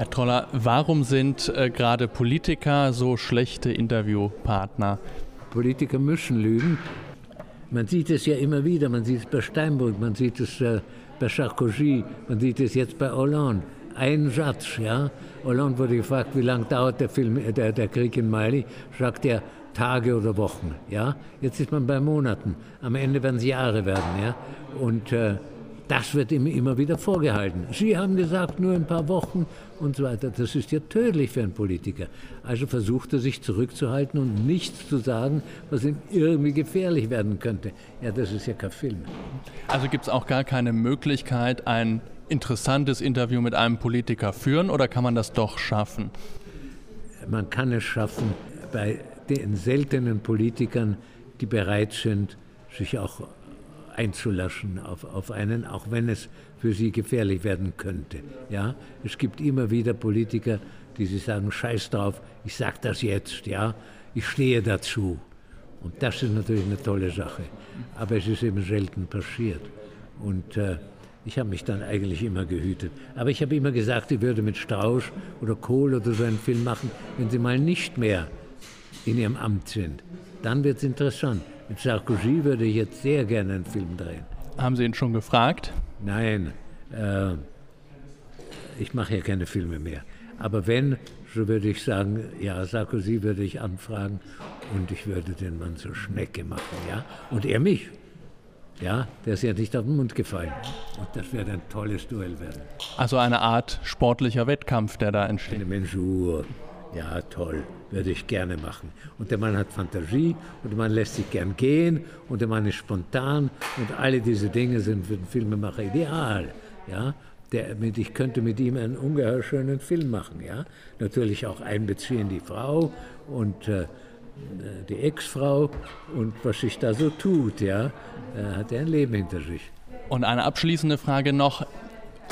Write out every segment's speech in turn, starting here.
Herr Troller, warum sind äh, gerade Politiker so schlechte Interviewpartner? Politiker müssen lügen. Man sieht es ja immer wieder, man sieht es bei Steinbrück, man sieht es äh, bei Sarkozy, man sieht es jetzt bei Hollande. Ein Satz, ja. Hollande wurde gefragt, wie lange dauert der, Film, äh, der, der Krieg in Mali? Sagt er, Tage oder Wochen, ja. Jetzt ist man bei Monaten. Am Ende werden es Jahre werden, ja. Und äh, das wird ihm immer wieder vorgehalten. Sie haben gesagt, nur ein paar Wochen und so weiter. Das ist ja tödlich für einen Politiker. Also versucht er sich zurückzuhalten und nichts zu sagen, was ihm irgendwie gefährlich werden könnte. Ja, das ist ja kein Film. Also gibt es auch gar keine Möglichkeit, ein interessantes Interview mit einem Politiker führen oder kann man das doch schaffen? Man kann es schaffen bei den seltenen Politikern, die bereit sind, sich auch einzulaschen auf, auf einen, auch wenn es für sie gefährlich werden könnte. Ja? Es gibt immer wieder Politiker, die sie sagen, scheiß drauf, ich sage das jetzt, ja, ich stehe dazu. Und das ist natürlich eine tolle Sache. Aber es ist eben selten passiert. Und äh, ich habe mich dann eigentlich immer gehütet. Aber ich habe immer gesagt, ich würde mit Strauß oder Kohl oder so einen Film machen, wenn sie mal nicht mehr in ihrem Amt sind. Dann wird es interessant. Mit Sarkozy würde ich jetzt sehr gerne einen Film drehen. Haben Sie ihn schon gefragt? Nein, äh, ich mache ja keine Filme mehr. Aber wenn, so würde ich sagen, ja, Sarkozy würde ich anfragen und ich würde den Mann zur Schnecke machen, ja. Und er mich. Ja, der ist ja nicht auf den Mund gefallen. Und das wird ein tolles Duell werden. Also eine Art sportlicher Wettkampf, der da entsteht. Eine Mensur. Ja, toll, würde ich gerne machen. Und der Mann hat Fantasie und der Mann lässt sich gern gehen und der Mann ist spontan und alle diese Dinge sind für den Filmemacher ideal. Ja, der, ich könnte mit ihm einen ungeheuer schönen Film machen. Ja, natürlich auch einbeziehen die Frau und äh, die Ex-Frau und was sich da so tut. Ja, da hat er ein Leben hinter sich. Und eine abschließende Frage noch.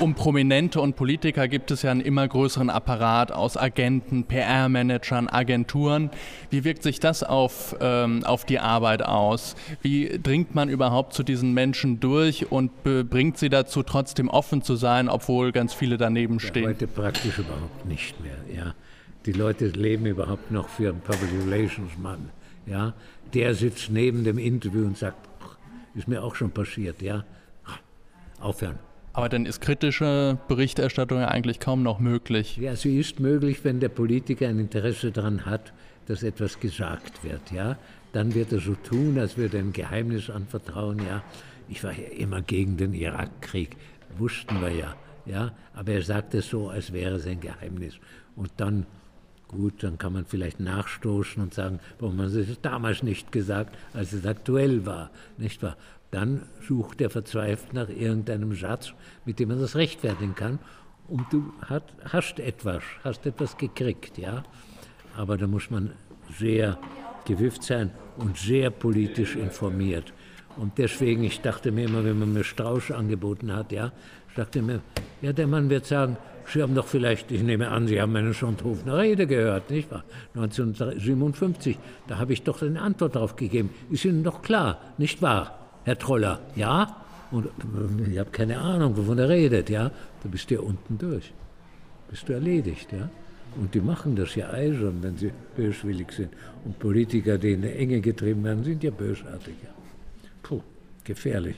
Um Prominente und Politiker gibt es ja einen immer größeren Apparat aus Agenten, PR-Managern, Agenturen. Wie wirkt sich das auf, ähm, auf die Arbeit aus? Wie dringt man überhaupt zu diesen Menschen durch und bringt sie dazu, trotzdem offen zu sein, obwohl ganz viele daneben stehen? Ja, heute praktisch überhaupt nicht mehr. Ja. Die Leute leben überhaupt noch für einen Public Relations Mann. Ja. Der sitzt neben dem Interview und sagt, ist mir auch schon passiert. Ja. Aufhören. Aber dann ist kritische Berichterstattung ja eigentlich kaum noch möglich. Ja, sie ist möglich, wenn der Politiker ein Interesse daran hat, dass etwas gesagt wird. Ja? Dann wird er so tun, als würde er ein Geheimnis anvertrauen. Ja? Ich war ja immer gegen den Irakkrieg, wussten wir ja. Ja? Aber er sagt es so, als wäre es ein Geheimnis. Und dann Gut, dann kann man vielleicht nachstoßen und sagen, warum Sie es damals nicht gesagt, als es aktuell war, nicht wahr? Dann sucht er verzweifelt nach irgendeinem Satz, mit dem man das rechtfertigen kann. Und du hast etwas, hast etwas gekriegt, ja. Aber da muss man sehr gewifft sein und sehr politisch informiert. Und deswegen, ich dachte mir immer, wenn man mir Strauß angeboten hat, ja, dachte mir, ja, der Mann wird sagen, Sie haben doch vielleicht, ich nehme an, Sie haben eine Schonthofener Rede gehört, nicht wahr? 1957, da habe ich doch eine Antwort darauf gegeben. Ist Ihnen doch klar, nicht wahr? Herr Troller, ja? Und äh, ich habe keine Ahnung, wovon er redet, ja? Da bist du ja unten durch. Bist du erledigt, ja? Und die machen das ja eisern, wenn sie böswillig sind. Und Politiker, die in eine Enge getrieben werden, sind ja bösartig. Puh, gefährlich.